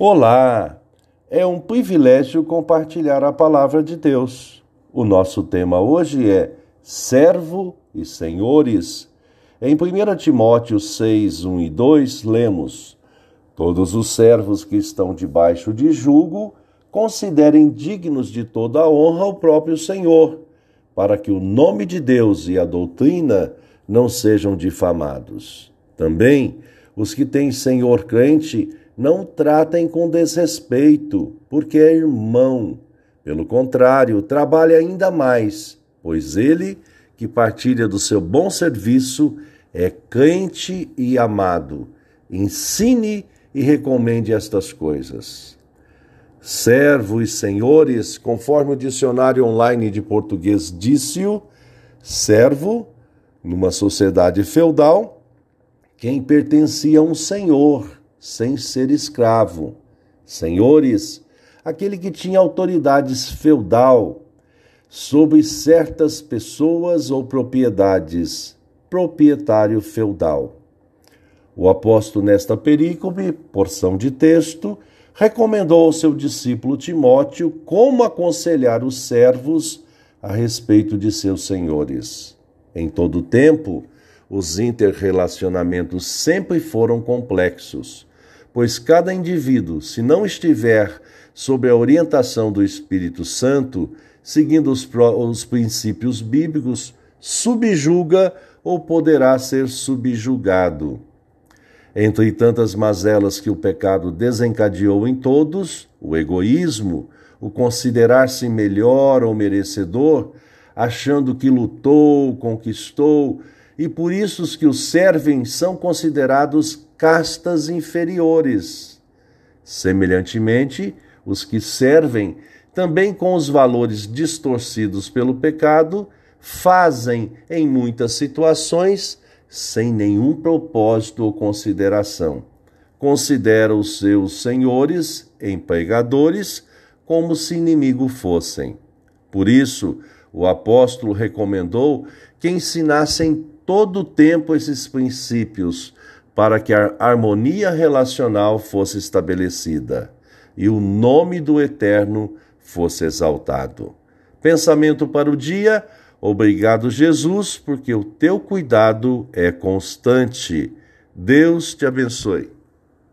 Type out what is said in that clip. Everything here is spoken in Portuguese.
Olá! É um privilégio compartilhar a palavra de Deus. O nosso tema hoje é Servo e Senhores. Em 1 Timóteo 6, 1 e 2, lemos: Todos os servos que estão debaixo de jugo considerem dignos de toda a honra o próprio Senhor, para que o nome de Deus e a doutrina não sejam difamados. Também os que têm Senhor crente não tratem com desrespeito, porque é irmão. Pelo contrário, trabalhe ainda mais, pois ele, que partilha do seu bom serviço, é crente e amado. Ensine e recomende estas coisas. Servo e senhores, conforme o dicionário online de português disse-o, servo, numa sociedade feudal, quem pertencia a um senhor sem ser escravo. Senhores, aquele que tinha autoridades feudal sobre certas pessoas ou propriedades, proprietário feudal. O apóstolo, nesta perícope, porção de texto, recomendou ao seu discípulo Timóteo como aconselhar os servos a respeito de seus senhores. Em todo tempo, os interrelacionamentos sempre foram complexos pois cada indivíduo, se não estiver sob a orientação do Espírito Santo, seguindo os, os princípios bíblicos, subjuga ou poderá ser subjugado. Entre tantas mazelas que o pecado desencadeou em todos, o egoísmo, o considerar-se melhor ou merecedor, achando que lutou, conquistou, e por isso os que o servem são considerados castas inferiores. Semelhantemente, os que servem, também com os valores distorcidos pelo pecado, fazem, em muitas situações, sem nenhum propósito ou consideração. Considera os seus senhores, empregadores, como se inimigo fossem. Por isso, o apóstolo recomendou que ensinassem todo o tempo esses princípios, para que a harmonia relacional fosse estabelecida e o nome do Eterno fosse exaltado. Pensamento para o dia. Obrigado, Jesus, porque o teu cuidado é constante. Deus te abençoe.